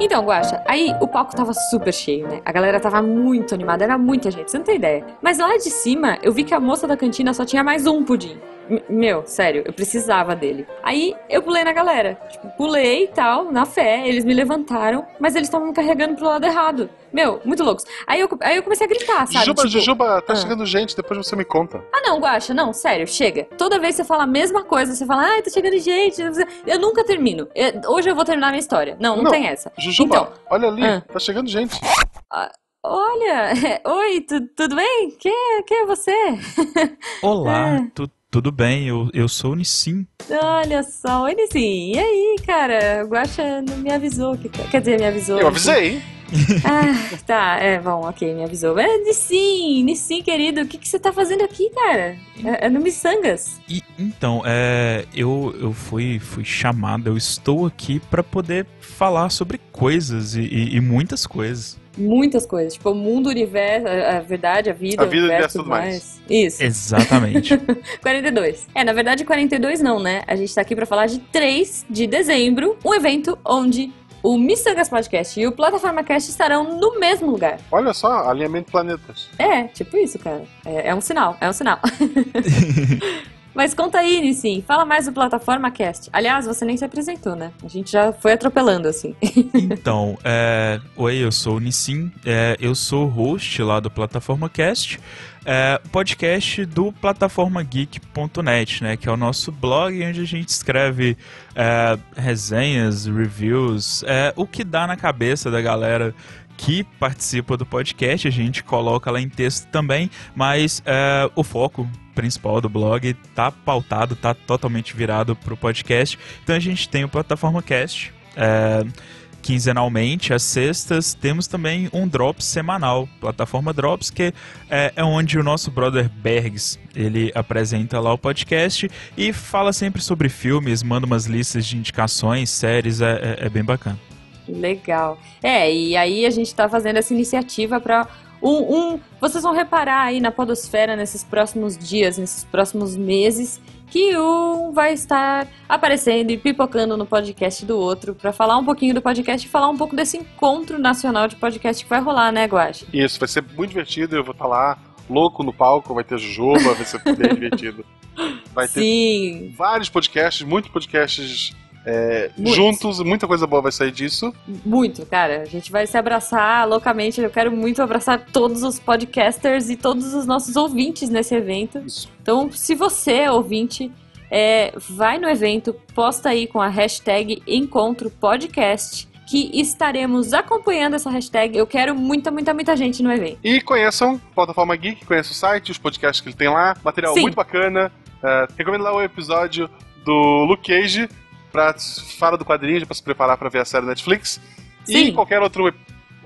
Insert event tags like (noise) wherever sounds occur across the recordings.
Então, Guaxa, aí o palco tava super cheio, né? A galera tava muito animada, era muita gente, você não tem ideia. Mas lá de cima, eu vi que a moça da cantina só tinha mais um pudim. Meu, sério, eu precisava dele. Aí eu pulei na galera. Tipo, pulei e tal, na fé, eles me levantaram, mas eles estavam me carregando pro lado errado. Meu, muito loucos. Aí eu, aí eu comecei a gritar, sabe? Jujuba, Tipo, Jujuba, tá ah. chegando gente, depois você me conta. ah, não, Guaxa, não, sério, chega. Toda vez você fala a mesma coisa, você fala, ai, tá chegando gente. Eu nunca termino. Eu- hoje eu vou terminar minha história. Não, não, Não, tem essa. Jujuba, Então, olha ali, ah. tá chegando gente. olha, (laughs) oi, tu- tudo bem? Quem é, quem é você? (laughs) Olá, É. tu- tudo bem? Eu, eu sou o Nissim. Olha só, oi, Nissim. E aí, cara? O Guaxa não me avisou. Que... Quer dizer, me avisou. Eu avisei. Ah, tá, é, bom, ok, me avisou. É, Nissim, Nissim, querido, o que, que você tá fazendo aqui, cara? É, é no Missangas. E então, é, eu, eu fui, fui chamado, eu estou aqui para poder falar sobre coisas e, e- e muitas coisas. Muitas coisas, tipo, o mundo, o universo, a, a verdade, a vida, A vida, o universo universo, e tudo mais. mais. Isso. Exatamente. (laughs) 42. É, na verdade, 42 não, né? A gente tá aqui pra falar de 3 de dezembro, um evento onde o Missangas Podcast e o Plataforma Cast estarão no mesmo lugar. Olha só, alinhamento de planetas. É, tipo isso, cara. É, é um sinal, é um sinal. (laughs) Mas conta aí, Nissim, fala mais do Plataforma Cast. Aliás, você nem se apresentou, né? A gente já foi atropelando, assim. (laughs) Então, é, oi, eu sou o Nissim, é, eu sou host lá do Plataforma Cast, é, podcast do plataformageek.net, né, que é o nosso blog onde a gente escreve é, resenhas, reviews, é, o que dá na cabeça da galera que participa do podcast, a gente coloca lá em texto também, mas é, o foco principal do blog tá pautado, tá totalmente virado pro podcast. Então a gente tem o Plataforma Cast, é, quinzenalmente, às sextas, temos também um Drops semanal, plataforma Drops, que é, é onde o nosso brother Bergs, ele apresenta lá o podcast e fala sempre sobre filmes, manda umas listas de indicações, séries, é, é- é bem bacana. Legal. É, e aí a gente tá fazendo essa iniciativa pra um, um- Vocês vão reparar aí na Podosfera nesses próximos dias, nesses próximos meses, que um vai estar aparecendo e pipocando no podcast do outro pra falar um pouquinho do podcast e falar um pouco desse encontro nacional de podcast que vai rolar, né, Guache? Isso, vai ser muito divertido, eu vou estar lá, louco no palco, vai ter Jujuba, vai ser bem (laughs) divertido. Vai ter Sim, vários podcasts, muitos podcasts é, juntos, muita coisa boa vai sair disso. muito, cara. A gente vai se abraçar loucamente. Eu quero muito abraçar todos os podcasters e todos os nossos ouvintes nesse evento. Isso. Então, se você é ouvinte, é, vai no evento, posta aí com a hashtag Encontro Podcast, que estaremos acompanhando essa hashtag. Eu quero muita, muita, muita gente no evento. E conheçam a Plataforma Geek, conheçam o site, os podcasts que ele tem lá, material Sim. muito bacana. É, recomendo lá o episódio do Luke Cage, pra fala do quadrinho, pra se preparar pra ver a série Netflix. E Sim. qualquer outro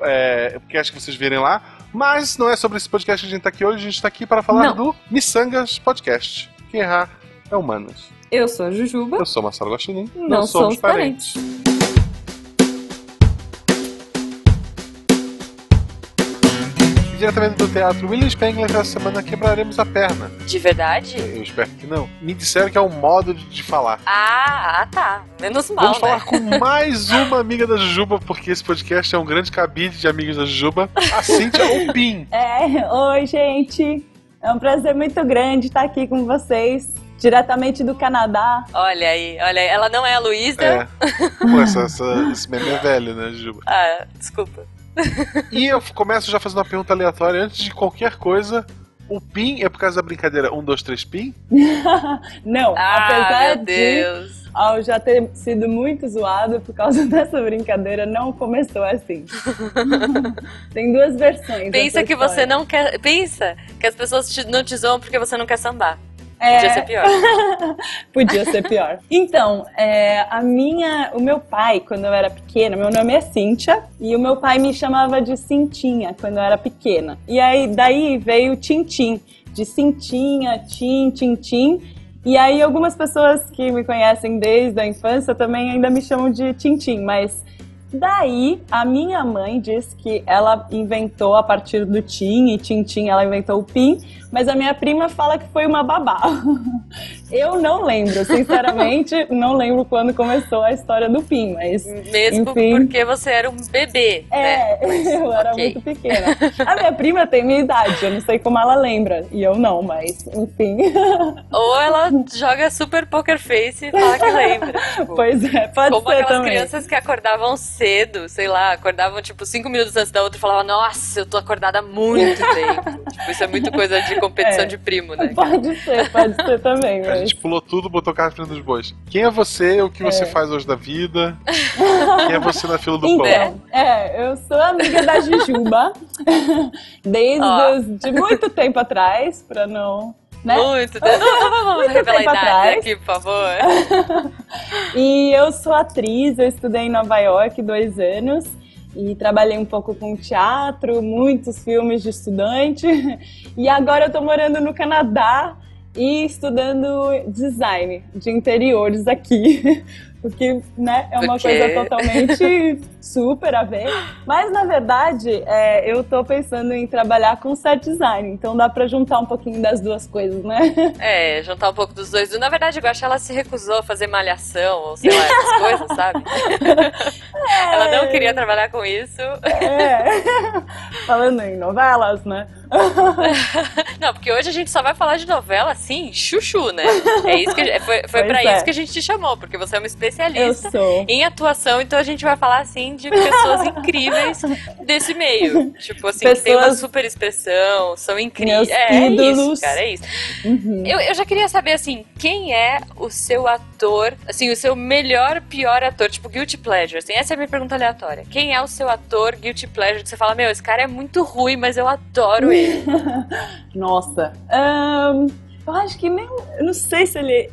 é, podcast que vocês virem lá. Mas não é sobre esse podcast que a gente tá aqui hoje, a gente tá aqui para falar Não. do Missangas Podcast. Quem errar é humanos. Eu sou a Jujuba. Eu sou Marcelo Guaxinim. Não, somos parentes. E diretamente do teatro William Spengler, essa semana quebraremos a perna. De verdade? Eu espero que não. Me disseram que é um modo de, de falar. Ah, ah, tá. Menos mal, Vamos né? falar com (laughs) mais uma amiga da Jujuba, porque esse podcast é um grande cabide de amigos da Jujuba. A Cíntia Opim. (laughs) É, oi, gente. É um prazer muito grande estar aqui com vocês, diretamente do Canadá. Olha aí, olha aí. Ela não é a Luísa. É. Pô, essa, essa- esse meme é velho, né, Jujuba? Ah, desculpa. E eu começo já fazendo uma pergunta aleatória antes de qualquer coisa. O PIN é por causa da brincadeira 1, 2, 3 PIN? (laughs) Não, Ah, apesar meu de Deus. ao já ter sido muito zoado por causa (laughs) dessa brincadeira, não começou assim. (laughs) Tem duas versões. Pensa que você história. não quer. Pensa que as pessoas te- não te zoam porque você não quer sambar. É, Podia ser pior. (laughs) Podia ser pior. Então, é, a minha, o meu pai, quando eu era pequena, meu nome é Cíntia, e o meu pai me chamava de Cintinha quando eu era pequena. E aí daí veio Tintim, de Cintinha, Tim, Tintim. E aí algumas pessoas que me conhecem desde a infância também ainda me chamam de Tintim, mas Daí, a minha mãe diz que ela inventou a partir do Tim, e Tintim ela inventou o PIN, mas a minha prima fala que foi uma babá. (laughs) Eu não lembro, sinceramente, (laughs) não lembro quando começou a história do PIN, mas. Mesmo enfim, porque você era um bebê, né? (laughs) É, Mas, eu era ok. muito pequena. A minha prima tem minha idade, eu não sei como ela lembra, e eu não, mas enfim. Ou ela joga super poker face e fala que lembra. Tipo, Pois é, pode Como ser aquelas também. crianças que acordavam cedo, sei lá, acordavam tipo cinco minutos antes da outra e falavam, nossa, eu tô acordada muito tempo. tipo, isso é muito coisa de competição É. de primo, né? (laughs) Pode ser, pode ser também, A mas. gente pulou tudo, botou o carro na frente dos bois. Quem é você? O que você faz hoje da vida? (laughs) Quem é você na fila do pão? Então, é, eu sou amiga da Jujuba (laughs) desde Ó. os- de muito tempo atrás, pra não. Né? Muito. Vamos Muito revelar a tempo idade atrás. aqui, por favor. E eu sou atriz, eu estudei em Nova York dois anos e trabalhei um pouco com teatro, muitos filmes de estudante. (laughs) E agora eu tô morando no Canadá e estudando design de interiores aqui. (laughs) O que né, é uma Porque- coisa totalmente (laughs) super a ver. Mas na verdade, é, eu tô pensando em trabalhar com set design, então dá pra juntar um pouquinho das duas coisas, né? (laughs) É, juntar um pouco dos dois. Na verdade, eu acho que ela se recusou a fazer malhação, ou sei lá, essas coisas, sabe? (laughs) Ela não queria trabalhar com isso. É. Falando em novelas, né? Não, porque hoje a gente só vai falar de novela, assim, chuchu, né? É isso que, foi foi Pois pra é. isso que a gente te chamou, porque você é uma Eu especialista em atuação, então a gente vai falar, assim, de pessoas (laughs) incríveis desse meio. Tipo assim, que tem uma Pessoas- super expressão, são incríveis. É, é isso, cara, é isso. Uhum. Eu, eu já queria saber, assim, quem é o seu ator, assim, o seu melhor, pior ator, tipo, Guilty Pleasure, assim, essa é a minha pergunta aleatória. Quem é o seu ator Guilty Pleasure que você fala, meu, esse cara é muito ruim, mas eu adoro ele. (laughs) Nossa. Ahn, eu acho que nem. Eu não sei se ele.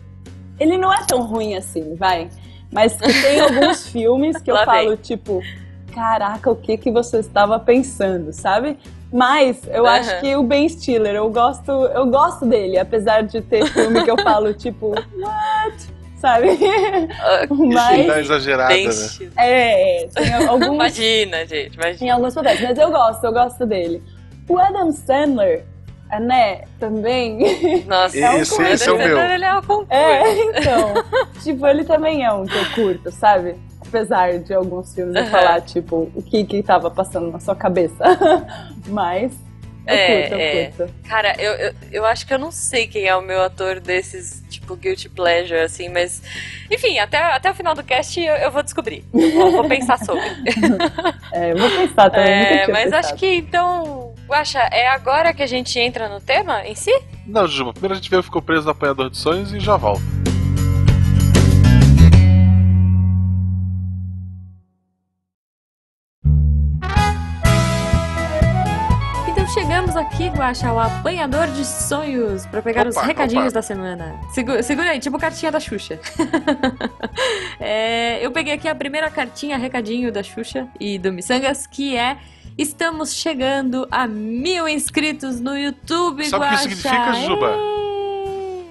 Ele não é tão ruim assim, vai. Mas que tem alguns (laughs) filmes que eu Lá falo, vem. tipo, caraca, o que, que você estava pensando, sabe? Mas eu Aham. acho que o Ben Stiller, eu gosto, eu gosto dele, apesar de ter filme que eu (laughs) falo, tipo, what? Sabe? Ah, Isso dá Mas. exagerada, Tem né? estilo. É, tem (laughs) alguns Imagina, gente, imagina. em alguns papéis, mas eu gosto, eu gosto dele. O Adam Sandler, né, também. Nossa, Esse- é um esse é o meu. Ele é um concurso. É, então. tipo, ele também é um que eu curto, sabe? Apesar de alguns filmes eu Aham. falar, tipo, o que que tava passando na sua cabeça. (laughs) Mas eu É, curto, eu é. curto. Cara, eu, eu, eu acho que eu não sei quem é o meu ator desses, tipo, Guilty Pleasure, assim, mas. Enfim, até, até o final do cast eu, eu vou descobrir. Vou, vou pensar sobre. (laughs) É, eu vou pensar também. É, mas pensado. acho que então. Guaxa, é agora que a gente entra no tema em si? Não, Juba, primeiro a gente que ficou preso no apanhador de sonhos e já volta. Então chegamos aqui, Guaxa, ao apanhador de sonhos, pra pegar os Opa, recadinhos opa. da semana. Segura, segura aí, tipo cartinha da Xuxa. (laughs) É, eu peguei aqui a primeira cartinha, recadinho da Xuxa e do Missangas, que é. Estamos chegando a mil inscritos no YouTube, Sabe o que Guaxa. significa, Juba?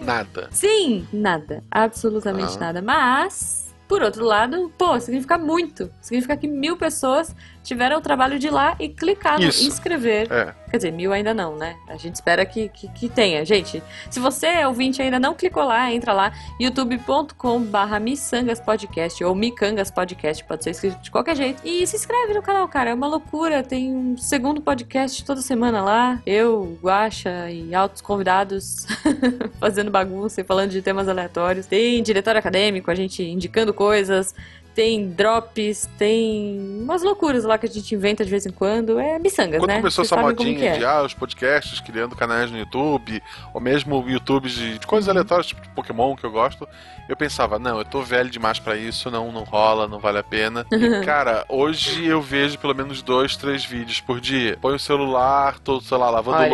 Nada. Sim, nada. Absolutamente Ah. nada. Mas, por outro lado, pô, significa muito. Significa que mil pessoas tiveram o trabalho de ir lá e clicar no Isso. inscrever. É. Quer dizer, mil ainda não, né? A gente espera que, que, que tenha. Gente, se você, ouvinte, ainda não clicou lá, entra lá, youtube.com.br Missangas Podcast ou Micangas Podcast, pode ser escrito de qualquer jeito. E se inscreve no canal, cara, é uma loucura. Tem um segundo podcast toda semana lá. Eu, Guaxa e altos convidados (laughs) fazendo bagunça e falando de temas aleatórios. Tem diretório acadêmico, a gente indicando coisas. Tem drops, tem umas loucuras lá que a gente inventa de vez em quando. É miçangas, Quando né? começou Vocês essa modinha é. de ah, os podcasts, criando canais no YouTube, ou mesmo YouTubes de, de coisas Uhum. aleatórias, tipo de Pokémon, que eu gosto, eu pensava, não, eu tô velho demais pra isso, não, não rola, não vale a pena. E, (laughs) cara, hoje eu vejo pelo menos dois, três vídeos por dia. Põe o celular, tô, sei lá, lavando Olha aí.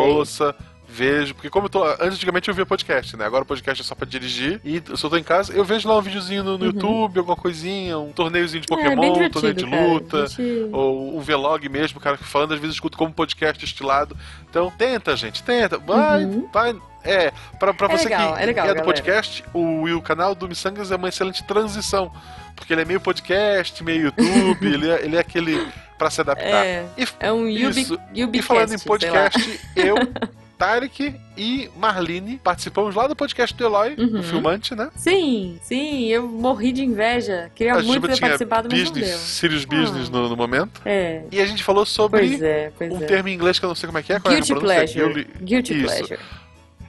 Vejo, porque como eu tô. Antigamente eu via podcast, né? Agora o podcast é só pra dirigir. E eu tô em casa, eu vejo lá um videozinho no, no Uhum. YouTube, alguma coisinha, um torneiozinho de É, Pokémon, um divertido, torneio de luta. Gente- Ou um vlog mesmo, cara, falando, às vezes eu escuto como podcast estilado. Então, tenta, gente, tenta. Vai, Uhum. vai. É, pra, pra É você legal, que é legal, do galera. podcast, o, o canal do Missangas é uma excelente transição. Porque ele é meio podcast, meio YouTube, ele, é, ele é aquele pra se adaptar. É, E, é um Yubi, Isso. Yubi e falando em podcast, eu, (laughs) Tarek e Marlene participamos lá do podcast do Eloy, Uhum. do Filmante, né? Sim, sim, eu morri de inveja. Queria A muito ter participado, mas não business, deu. Serious Business Ah. no, no momento. É, E a gente falou sobre pois é, pois um é. termo em inglês que eu não sei como é que é. Qual Guilty é pleasure. Guilty- Guilty Isso. pleasure.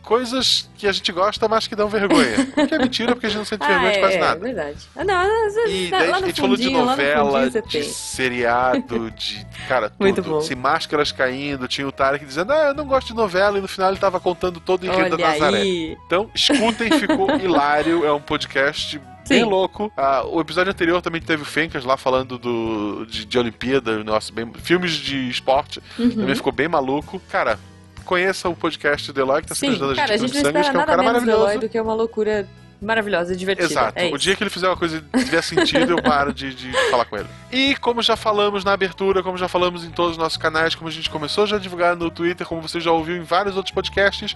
Coisas que a gente gosta, mas que dão vergonha. O que é mentira, porque a gente não sente (laughs) vergonha de é, quase é, nada. verdade. Ah, não, E tá daí a gente falou de novela, de tem. seriado, (laughs) de. Cara, tudo. Muito bom. Se máscaras caindo, tinha o Tarek dizendo, ah, eu não gosto de novela, e no final ele tava contando todo o enredo da Olha Nazaré. aí. Então, escutem, ficou (laughs) hilário. É um podcast bem Sim. louco. Ah, o episódio anterior também teve o Fencas lá falando do, de, de Olimpíada, nossa, bem, filmes de esporte. Uhum. Também ficou bem maluco. Cara, conheça o podcast Eloy, que tá sempre Sim, ajudando a cara, a gente gente não espera que é um nada cara menos maravilhoso. Eloy do que uma loucura maravilhosa e divertida. Exato. É o dia que ele fizer uma coisa que tiver sentido, eu paro de, de falar com ele. E como já falamos na abertura, como já falamos em todos os nossos canais, como a gente começou já a divulgar no Twitter, como você já ouviu em vários outros podcasts,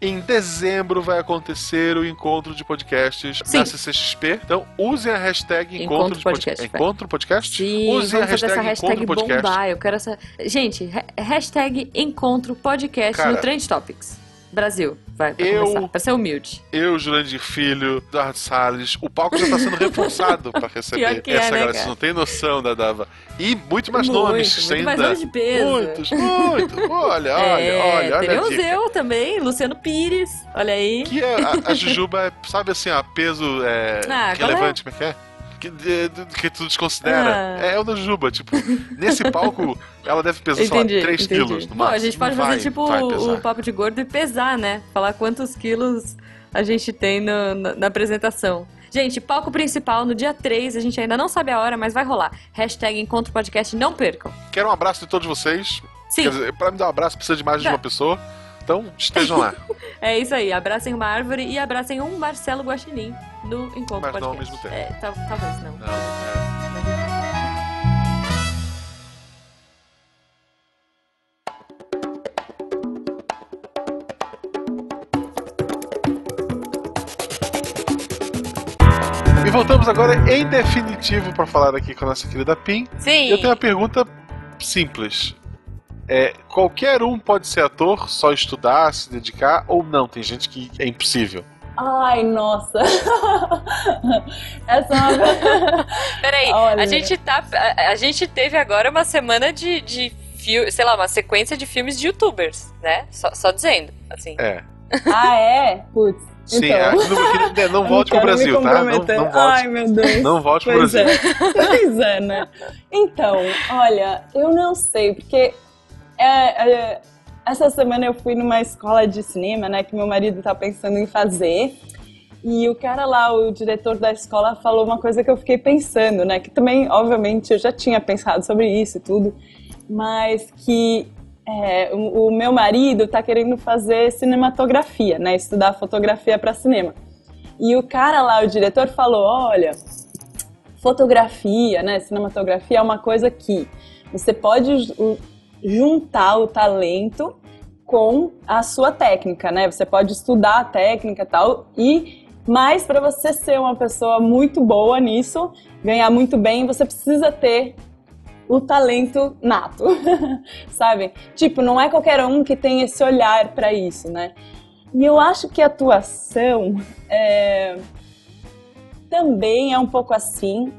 em dezembro vai acontecer o encontro de podcasts Sim. na CCXP. Então usem a hashtag encontro, Encontro de podcast, vai. Encontro podcast? Sim, usem a hashtag, essa encontro hashtag podcast. bombar. Eu quero essa. Gente, ha- hashtag encontro podcast Cara. no Trend Topics. Brasil. Vai, pra Eu- começar. Pra ser humilde. Eu, Jurandir Filho, Eduardo Salles, o palco já está sendo reforçado para (laughs) receber que é, essa né, galera. cara? Vocês não tem noção da Dava. E muito mais Muito, nomes. muito sem mais ainda- nomes de peso. Muitos, muito. Olha, (laughs) é, olha, olha, olha. a teremos eu também, Luciano Pires. Olha aí. Que é, a, a Jujuba é, sabe assim, ó, peso é, Ah, é? relevante, como é que é? Que, de- de- que tu desconsidera. Ah. É o da Juba, tipo, nesse palco ela deve pesar, sei lá, Entendi, 3 entendi. quilos no Bom, a máximo. gente pode fazer vai- tipo vai o, papo de gordo e pesar, né? Falar quantos quilos a gente tem no- na, na apresentação. Gente, palco principal no dia 3, a gente ainda não sabe a hora, mas vai rolar. Hashtag Encontro Podcast, não percam. Quero um abraço de todos vocês. Sim, Quer dizer, pra me dar um abraço precisa de mais de Tá. uma pessoa. Então, estejam lá. (laughs) é isso aí. Abracem uma árvore e abracem um Marcelo Guaxinim no Encontro Mas não ao Podcast. mesmo tempo. É, tal- talvez não. Não, é. Voltamos agora em definitivo para falar aqui com a nossa querida Pim. Sim. Eu tenho uma pergunta simples. É, qualquer um pode ser ator, só estudar, se dedicar, ou não? Tem gente que é impossível. Ai, nossa. (laughs) Essa é uma. (laughs) Peraí, Olha. a gente tá. A, a gente teve agora uma semana de, de fio- sei lá, uma sequência de filmes de youtubers, né? Só, só dizendo, assim. É. ah, é? Putz. Sim, então. é, não, não, (laughs) volte pro Brasil, tá? Não, não Ai, volte. meu Deus. Não volte pro Pois Brasil. é. pois é, né? Então, olha, eu não sei, porque é, é, essa semana eu fui numa escola de cinema, né, que meu marido tá pensando em fazer. E o cara lá, o diretor da escola, falou uma coisa que eu fiquei pensando, né? Que também, obviamente, eu já tinha pensado sobre isso e tudo, mas que é, o, o meu marido tá querendo fazer cinematografia, né? Estudar fotografia para cinema. E o cara lá, o diretor, falou: olha, fotografia, né? Cinematografia é uma coisa que você pode ju- juntar o talento com a sua técnica, né? Você pode estudar a técnica tal, e mas para você ser uma pessoa muito boa nisso, ganhar muito bem, você precisa ter o talento nato, (laughs) sabe? Tipo, não é qualquer um que tem esse olhar para isso, né? E eu acho que a atuação é, também é um pouco assim,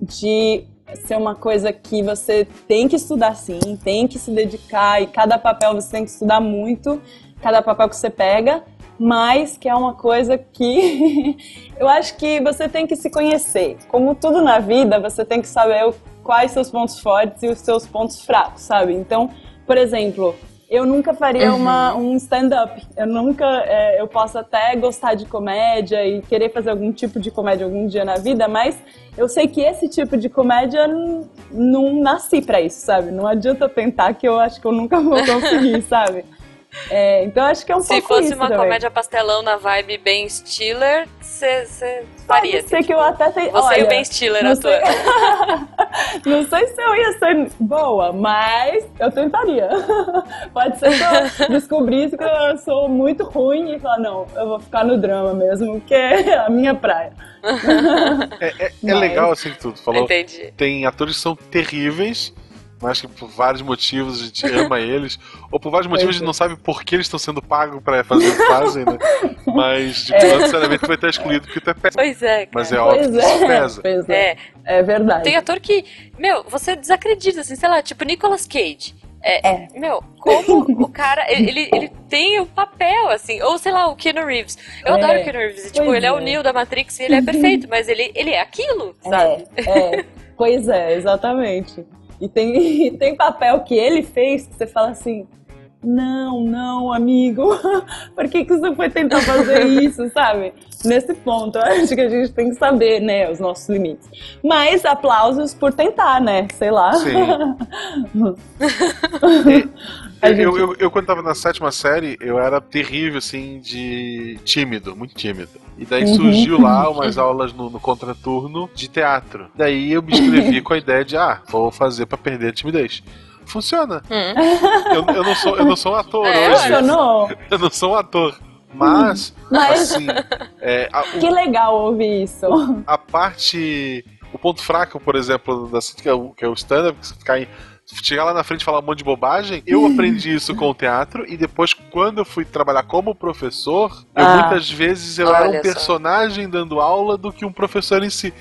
de ser uma coisa que você tem que estudar sim, tem que se dedicar, e cada papel você tem que estudar muito, cada papel que você pega, mas que é uma coisa que (laughs) eu acho que você tem que se conhecer. Como tudo na vida, você tem que saber o- quais seus pontos fortes e os seus pontos fracos, sabe? Então, por exemplo, eu nunca faria uma, um stand-up. Eu nunca. é, eu posso até gostar de comédia e querer fazer algum tipo de comédia algum dia na vida, mas eu sei que esse tipo de comédia não nasci pra isso, sabe? Não adianta tentar que eu acho que eu nunca vou conseguir, (laughs) sabe? É, então acho que é um Se pouco fosse isso uma também. comédia pastelão na vibe Ben Stiller, você faria. Pode assim, ser que tipo, eu até tenha. Você olha, e o Ben Stiller não sei... (laughs) não sei se eu ia ser boa, mas eu tentaria. (laughs) Pode ser que eu (laughs) descobrisse que eu sou muito ruim e falar, não, eu vou ficar no drama mesmo, que é a minha praia. É, é- é Mas- legal assim que tu falou. Entendi. Tem atores que são terríveis, mas que por vários motivos a gente ama (laughs) eles, ou por vários motivos a gente não sabe por que eles estão sendo pagos pra fazer o que fazem, né? Mas, tipo, não necessariamente tu vai estar excluído porque tu é péssimo. Pois é, cara. Mas é óbvio Pois que isso é, pesa. pois é. É, É verdade. tem ator que, meu, você desacredita, assim, sei lá, tipo Nicolas Cage. É, É. Meu, como o cara, ele, ele, tem o papel, assim, ou sei lá, o Keanu Reeves. Eu É, adoro o Keanu Reeves, tipo, ele é. o é. Neo da Matrix e ele é perfeito, mas ele, ele é aquilo, sabe? É, é. Pois é, exatamente. E tem, (laughs) e tem papel que ele fez que você fala assim. Não, não, amigo. (laughs) Por que, que você foi tentar fazer (laughs) isso, sabe? Nesse ponto, eu (laughs) acho que a gente tem que saber, né, os nossos limites. Mas aplausos por tentar, né? Sei lá. Sim. A Eu, gente- eu, eu, eu, quando tava na sétima série, eu era terrível, assim, de tímido, muito tímido. E daí Uhum. surgiu lá umas aulas no, no contraturno de teatro. Daí eu me inscrevi com a ideia de, ah, vou fazer pra perder a timidez. Funciona. Hum. Eu, eu, não, sou, eu não sou um ator É, hoje. Funcionou. (laughs) Eu não sou um ator. Mas, Mas assim, é, a, o- que legal ouvir isso. a parte. O ponto fraco, por exemplo, da que é o, que é o stand-up, que você ficar em. Chegar lá na frente e falar um monte de bobagem, eu aprendi isso com o teatro e depois, quando eu fui trabalhar como professor, eu Ah. muitas vezes eu era um só. personagem dando aula do que um professor em si.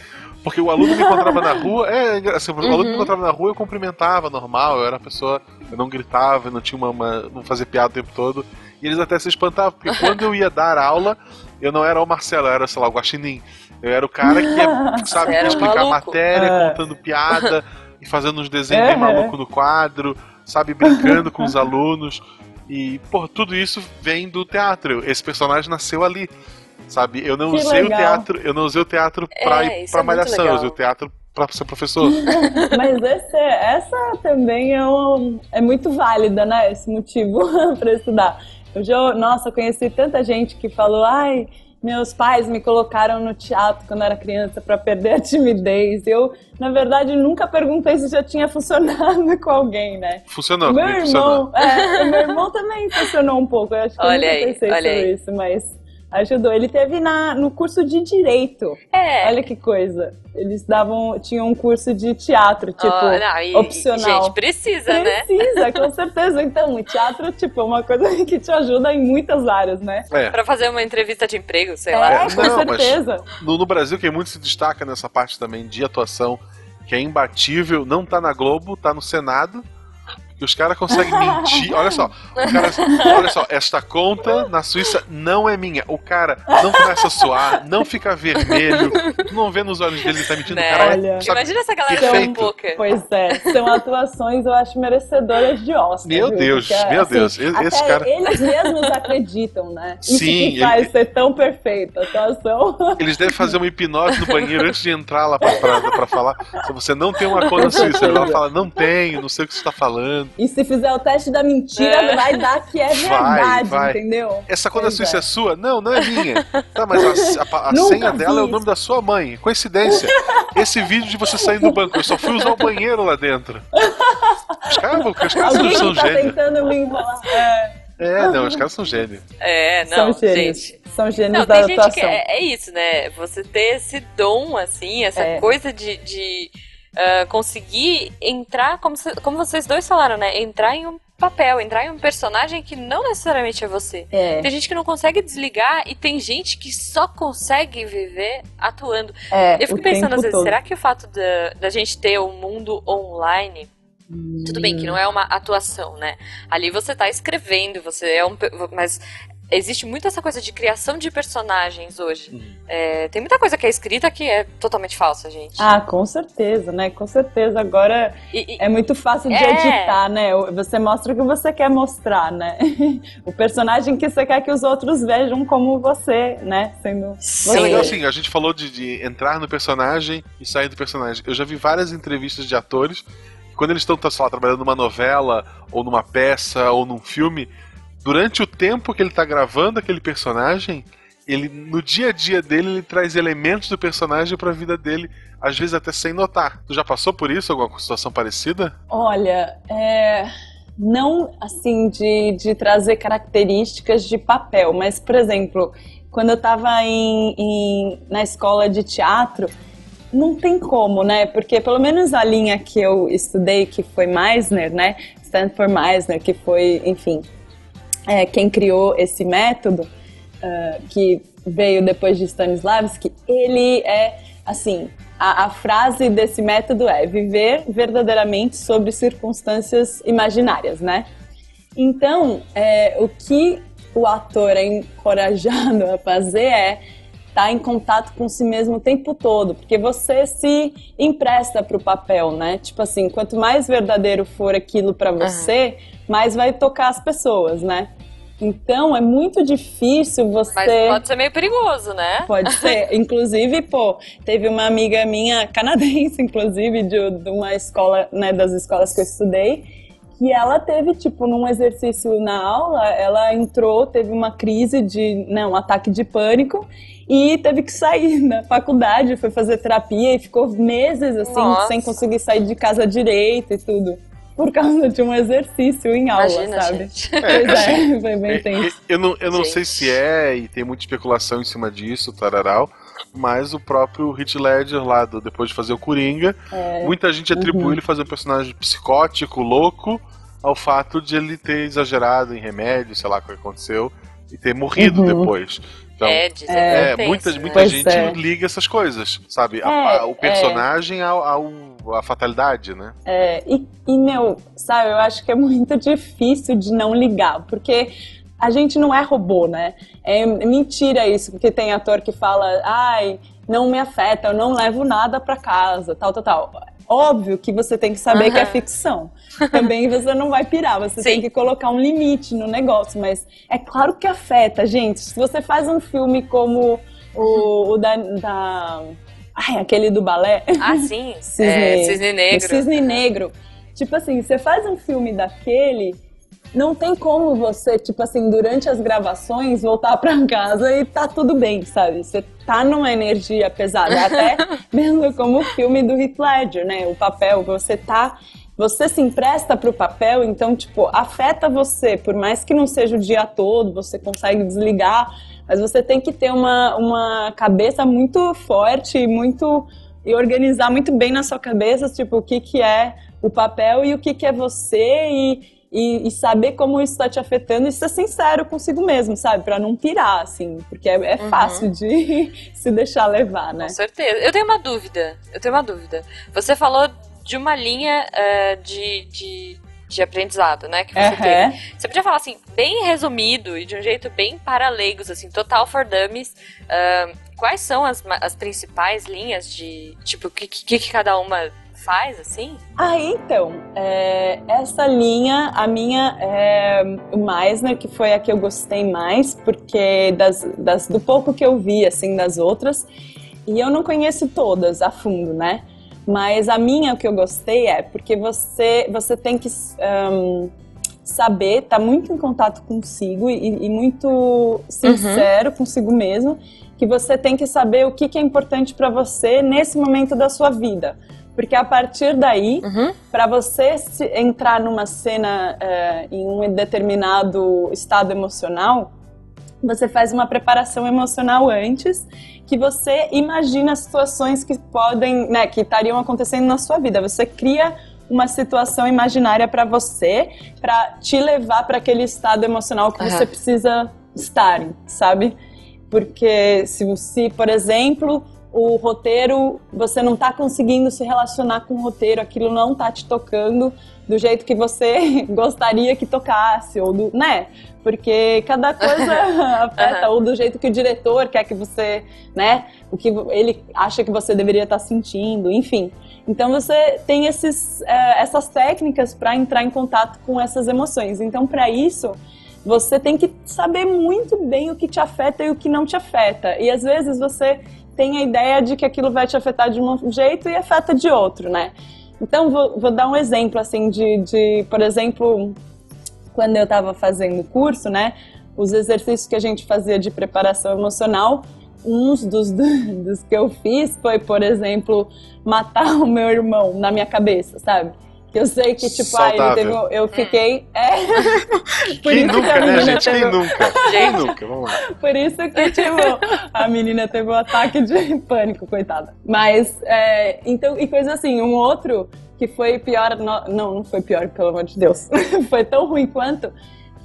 Porque o aluno me encontrava na (laughs) rua, é, assim, o aluno me Uhum. encontrava na rua, eu cumprimentava normal, eu era uma pessoa, eu não gritava, eu não tinha uma, uma- não fazia piada o tempo todo. E eles até se espantavam, porque quando eu ia dar aula, eu não era o Marcelo, eu era, sei lá, o Guaxinim. Eu era o cara que ia, (laughs) sabe, um explicar maluco. matéria, É. contando piada e fazendo uns desenhos bem Uhum. malucos no quadro, sabe, brincando com os alunos. E, pô, tudo isso vem do teatro. Esse personagem nasceu ali. Sabe, eu não Que usei legal. o teatro, eu não usei o teatro pra É, ir pra é malhação, eu usei o teatro pra ser professor. (laughs) Mas esse, essa também é, um- é muito válida, né? Esse motivo (laughs) para estudar. Eu já, nossa, eu conheci tanta gente que falou, ai, meus pais me colocaram no teatro quando eu era criança para perder a timidez. Eu, na verdade, nunca perguntei se já tinha funcionado (laughs) com alguém, né? Funcionou, meu comigo funcionou. irmão, é, meu irmão também funcionou um pouco. Eu acho que eu Olha nunca aí, pensei sobre aí. isso, mas ajudou. Ele teve na, no curso de direito. É. Olha que coisa. Eles davam, tinham um curso de teatro, tipo, Ó, não, e- opcional. Gente, precisa, né? Precisa, (laughs) com certeza. Então, o teatro, tipo, é uma coisa (laughs) que te ajuda em muitas áreas, né? É. Pra fazer uma entrevista de emprego, sei É, lá. com Não, mas- certeza. No, no Brasil, quem muito se destaca nessa parte também de atuação, que é imbatível, não tá na Globo, tá no Senado. Que os caras conseguem mentir. Olha só, o cara, olha só, esta conta na Suíça não é minha. O cara não começa a suar, não fica vermelho, tu não vê nos olhos dele que ele tá mentindo. Né? O cara Olha. é, sabe, Imagina essa galera perfeito. com boca. Pois é, são atuações, eu acho, merecedoras de Oscar. Meu viu? Deus, Porque, meu assim, Deus, esse cara- Eles mesmos acreditam, né? Isso Sim, que faz ele- ser tão perfeito. A atuação. Eles devem fazer uma hipnose no banheiro antes de entrar lá pra, pra, pra falar. Se você não tem uma conta na Suíça, ele vai falar, não tenho, não sei o que você tá falando. E se fizer o teste da mentira, É. vai dar que é Vai, verdade, vai. entendeu? Essa conta Pois suíça é. é. sua? Não, não é minha. Tá, mas a, a- a senha dela é o nome da sua mãe. Coincidência. Esse vídeo de você sair do banco, eu só fui usar o banheiro lá dentro. Os caras, os caras Alguém são tá gênios. tentando me enrolar. É, É, não, os caras são gênios. É, não, são gênios. gente. São gênios Não, da tem gente que atuação. é, é isso, né? Você ter esse dom, assim, essa É. coisa de, de, ah, conseguir entrar, como, como vocês dois falaram, né? Entrar em um papel, entrar em um personagem que não necessariamente é você. É, Tem gente que não consegue desligar e tem gente que só consegue viver atuando. é, Eu fico o pensando às vezes, todo. será que o fato da, da gente ter um mundo online tudo bem que não é uma atuação, né? Ali você tá escrevendo, você é um. Mas existe muito essa coisa de criação de personagens hoje. Uhum. É, tem muita coisa que é escrita que é totalmente falsa, gente. Ah, com certeza, né? Com certeza. Agora E- e- é muito fácil de É. editar, né? Você mostra o que você quer mostrar, né? (laughs) O personagem que você quer que os outros vejam como você, né? Sendo É Sim. legal assim, a gente falou de, de entrar no personagem e sair do personagem. Eu já vi várias entrevistas de atores que quando eles estão, sei lá, trabalhando numa novela, ou numa peça, ou num filme, durante o tempo que ele tá gravando aquele personagem, ele no dia a dia dele ele traz elementos do personagem para a vida dele, às vezes até sem notar. Tu já passou por isso, alguma situação parecida? Olha, é não assim de, de trazer características de papel, mas por exemplo, quando eu estava em, em, na escola de teatro, não tem como, né? Porque pelo menos a linha que eu estudei, que foi Meisner, né? Stanford Meisner, que foi, enfim, é, quem criou esse método, uh, que veio depois de Stanislavski, ele é, assim, a, a, frase desse método é viver verdadeiramente sobre circunstâncias imaginárias, né? Então, é, o que o ator é encorajado a fazer é estar tá em contato com si mesmo o tempo todo, porque você se empresta para o papel, né? Tipo assim, quanto mais verdadeiro for aquilo para você, uhum. mais vai tocar as pessoas, né? Então é muito difícil você. Mas pode ser meio perigoso, né? Pode ser. (laughs) inclusive, pô, teve uma amiga minha, canadense, (laughs) inclusive, de, de uma escola, né, das escolas que eu estudei, que ela teve, tipo, num exercício na aula, ela entrou, teve uma crise de, né, um ataque de pânico e teve que sair (laughs) da faculdade, foi fazer terapia e ficou meses, assim, Nossa. sem conseguir sair de casa direito e tudo por causa de um exercício em aula, Imagina, sabe? Gente. É, (laughs) pois é, assim, foi bem tenso. Eu não, eu não sei se é, e tem muita especulação em cima disso, tararau, mas o próprio Heath Ledger lá, do, depois de fazer o Coringa, é. muita gente atribui uhum. ele fazer um personagem psicótico, louco, ao fato de ele ter exagerado em remédio, sei lá o que aconteceu, e ter morrido uhum. depois. Então, é, é, é muita, né? muita gente é. liga essas coisas, sabe? A, a, o é, personagem ao, ao a fatalidade, né? É, e, e, meu, sabe, eu acho que é muito (laughs) difícil de não ligar, porque a gente não é robô, né? É mentira isso, porque tem ator que fala, ai, não me afeta, eu não levo nada para casa, tal, tal, tal. Óbvio que você tem que saber uhum. que é ficção. Também você não vai pirar, você Sim. tem que colocar um limite no negócio, mas é claro que afeta, gente. Se você faz um filme como o, o da, da Ai, aquele do balé. Ah, sim. (laughs) Cisne, é, Cisne Negro. Cisne Negro. Tipo assim, você faz um filme daquele, não tem como você, tipo assim, durante as gravações, voltar para casa e tá tudo bem, sabe? Você tá numa energia pesada. Até (laughs) mesmo como o filme do Heath Ledger, né? O papel, você tá você se empresta para o papel, então, tipo, afeta você, por mais que não seja o dia todo, você consegue desligar, mas você tem que ter uma, uma cabeça muito forte, muito e organizar muito bem na sua cabeça, tipo, o que, que é o papel e o que, que é você e, e, e saber como isso está te afetando e ser sincero consigo mesmo, sabe? Para não pirar, assim, porque é, é uhum. fácil de (laughs) se deixar levar, né? Com certeza. Eu tenho uma dúvida, eu tenho uma dúvida. Você falou de uma linha uh, de, de de aprendizado, né, que você uhum. teve. Você podia falar assim, bem resumido e de um jeito bem para leigos, assim, total for dummies, uh, quais são as, as principais linhas de, tipo, o que, que, que cada uma faz, assim? Ah, então, é, essa linha, a minha é o Meisner, que foi a que eu gostei mais, porque das, das, do pouco que eu vi, assim, das outras, e eu não conheço todas a fundo, né? Mas a minha, o que eu gostei é porque você, você tem que um, saber, tá muito em contato consigo e, e muito sincero uhum. consigo mesmo, que você tem que saber o que, que é importante para você nesse momento da sua vida. Porque a partir daí, uhum. para você entrar numa cena uh, em um determinado estado emocional, você faz uma preparação emocional antes que você imagina situações que podem, né, que estariam acontecendo na sua vida. Você cria uma situação imaginária para você, para te levar para aquele estado emocional que uhum. você precisa estar, sabe? Porque se, se, por exemplo, o roteiro, você não está conseguindo se relacionar com o roteiro, aquilo não está te tocando do jeito que você (laughs) gostaria que tocasse, ou do, né? porque cada coisa (laughs) afeta, uhum. ou do jeito que o diretor quer que você, né, o que ele acha que você deveria estar sentindo, enfim. Então você tem esses, é, essas técnicas para entrar em contato com essas emoções. Então, para isso, você tem que saber muito bem o que te afeta e o que não te afeta. E às vezes você tem a ideia de que aquilo vai te afetar de um jeito e afeta de outro, né? Então, vou, vou dar um exemplo, assim, de, de por exemplo, quando eu estava fazendo o curso, né, os exercícios que a gente fazia de preparação emocional, uns dos, (laughs) dos que eu fiz foi, por exemplo, matar o meu irmão na minha cabeça, sabe? Que eu sei que, tipo, ah, ele teve, eu fiquei. É. (laughs) Por Quem isso nunca, que a né, menina né, gente? Teve... Quem nunca? Quem nunca? Vamos lá. (laughs) Por isso que, tipo, a menina teve um ataque de (laughs) pânico, coitada. Mas, é, então, e coisa assim, um outro que foi pior. No... Não, não foi pior, pelo amor de Deus. foi tão ruim quanto.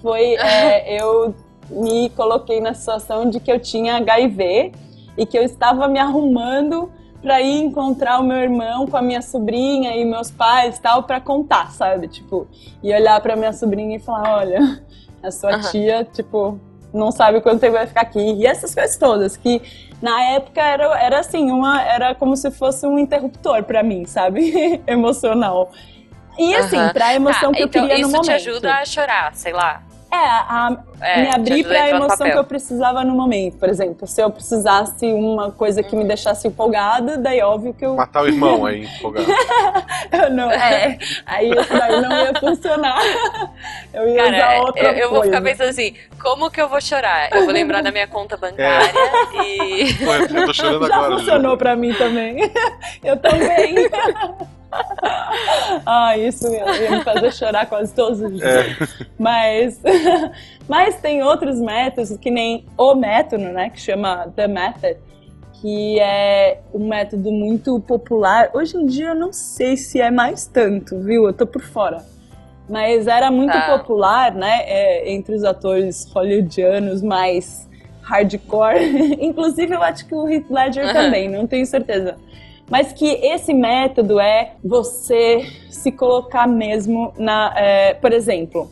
Foi é, eu me coloquei na situação de que eu tinha HIV e que eu estava me arrumando para ir encontrar o meu irmão com a minha sobrinha e meus pais tal para contar, sabe? Tipo, e olhar para minha sobrinha e falar, olha, a sua uhum. tia, tipo, não sabe quanto tempo vai ficar aqui. E essas coisas todas que na época era, era assim, uma era como se fosse um interruptor para mim, sabe? (laughs) Emocional. E assim, uhum. pra emoção tá, que eu então queria no momento. Isso te ajuda a chorar, sei lá. É, a, é, me abrir para a emoção que eu precisava no momento. Por exemplo, se eu precisasse uma coisa que me deixasse empolgada, daí óbvio que eu. Matar o irmão aí, empolgado. (laughs) eu não, é, aí isso daí não ia funcionar. (laughs) Eu ia Cara, usar outra eu, eu vou ficar pensando assim: como que eu vou chorar? Eu vou lembrar da minha conta bancária é. e. (laughs) Pô, eu tô chorando Já agora. Funcionou para mim também. Eu também. ah, isso ia me fazer chorar quase todos os dias. É. Mas, mas tem outros métodos, que nem o método, né, que chama The Method, que é um método muito popular. Hoje em dia eu não sei se é mais tanto, viu? Eu tô por fora. Mas era muito tá. popular, né, é, entre os atores hollywoodianos mais hardcore. (laughs) Inclusive eu acho que o Heath Ledger uhum. também, não tenho certeza mas que esse método é você se colocar mesmo na, é, por exemplo,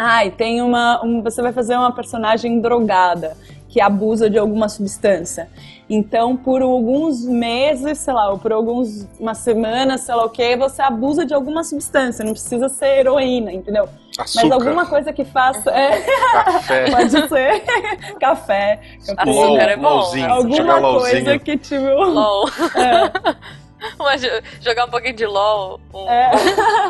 ai, tem uma, um, você vai fazer uma personagem drogada que abusa de alguma substância. Então, por alguns meses, sei lá, ou por algumas semanas, sei lá o que, você abusa de alguma substância. Não precisa ser heroína, entendeu? Açúcar. Mas alguma coisa que faça. É... Café. (laughs) Pode ser. Café. Açúcar é bom. Alguma coisa que tipo. LOL. É. (laughs) Mas jogar um pouquinho de LOL. Um... É.